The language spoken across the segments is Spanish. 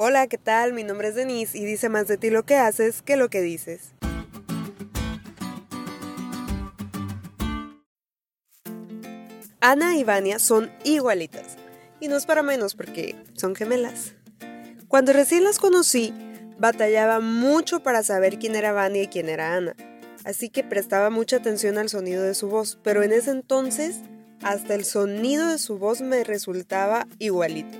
Hola, ¿qué tal? Mi nombre es Denise y dice más de ti lo que haces que lo que dices. Ana y Vania son igualitas. Y no es para menos porque son gemelas. Cuando recién las conocí, batallaba mucho para saber quién era Vania y quién era Ana. Así que prestaba mucha atención al sonido de su voz, pero en ese entonces hasta el sonido de su voz me resultaba igualito.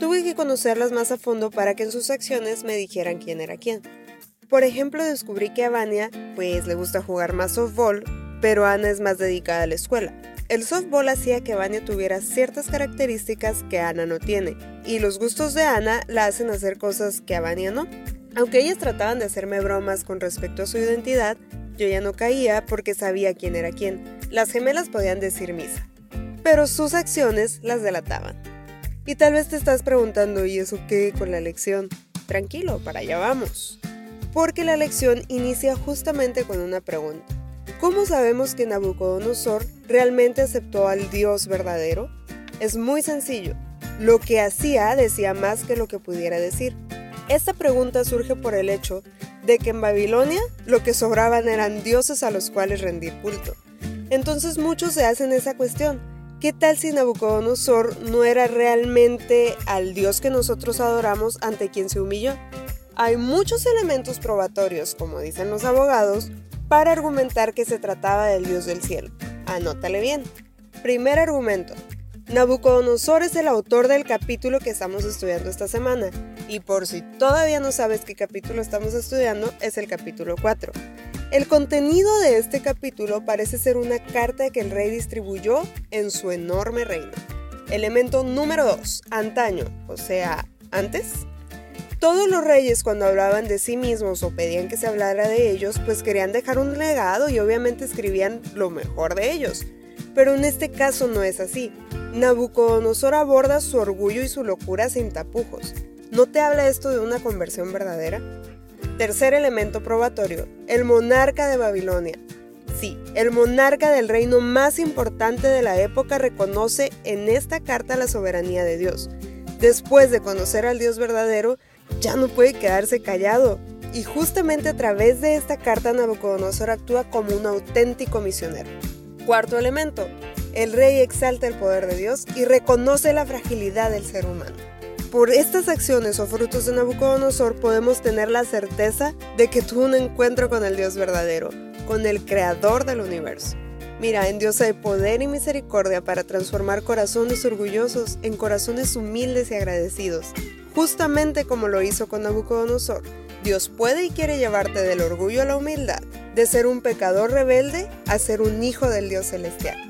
Tuve que conocerlas más a fondo para que en sus acciones me dijeran quién era quién. Por ejemplo, descubrí que a Vania pues le gusta jugar más softball, pero Ana es más dedicada a la escuela. El softball hacía que Vania tuviera ciertas características que Ana no tiene, y los gustos de Ana la hacen hacer cosas que a Vania no. Aunque ellas trataban de hacerme bromas con respecto a su identidad, yo ya no caía porque sabía quién era quién. Las gemelas podían decir misa, pero sus acciones las delataban. Y tal vez te estás preguntando, ¿y eso qué con la lección? Tranquilo, para allá vamos. Porque la lección inicia justamente con una pregunta. ¿Cómo sabemos que Nabucodonosor realmente aceptó al Dios verdadero? Es muy sencillo. Lo que hacía decía más que lo que pudiera decir. Esta pregunta surge por el hecho de que en Babilonia lo que sobraban eran dioses a los cuales rendir culto. Entonces muchos se hacen esa cuestión. ¿Qué tal si Nabucodonosor no era realmente al Dios que nosotros adoramos ante quien se humilló? Hay muchos elementos probatorios, como dicen los abogados, para argumentar que se trataba del Dios del cielo. Anótale bien. Primer argumento. Nabucodonosor es el autor del capítulo que estamos estudiando esta semana, y por si todavía no sabes qué capítulo estamos estudiando, es el capítulo 4. El contenido de este capítulo parece ser una carta que el rey distribuyó en su enorme reino. Elemento número 2. Antaño, o sea, antes. Todos los reyes cuando hablaban de sí mismos o pedían que se hablara de ellos, pues querían dejar un legado y obviamente escribían lo mejor de ellos. Pero en este caso no es así. Nabucodonosor aborda su orgullo y su locura sin tapujos. ¿No te habla esto de una conversión verdadera? Tercer elemento probatorio, el monarca de Babilonia. Sí, el monarca del reino más importante de la época reconoce en esta carta la soberanía de Dios. Después de conocer al Dios verdadero, ya no puede quedarse callado. Y justamente a través de esta carta Nabucodonosor actúa como un auténtico misionero. Cuarto elemento, el rey exalta el poder de Dios y reconoce la fragilidad del ser humano. Por estas acciones o frutos de Nabucodonosor podemos tener la certeza de que tuvo un encuentro con el Dios verdadero, con el creador del universo. Mira, en Dios hay poder y misericordia para transformar corazones orgullosos en corazones humildes y agradecidos, justamente como lo hizo con Nabucodonosor. Dios puede y quiere llevarte del orgullo a la humildad, de ser un pecador rebelde a ser un hijo del Dios celestial.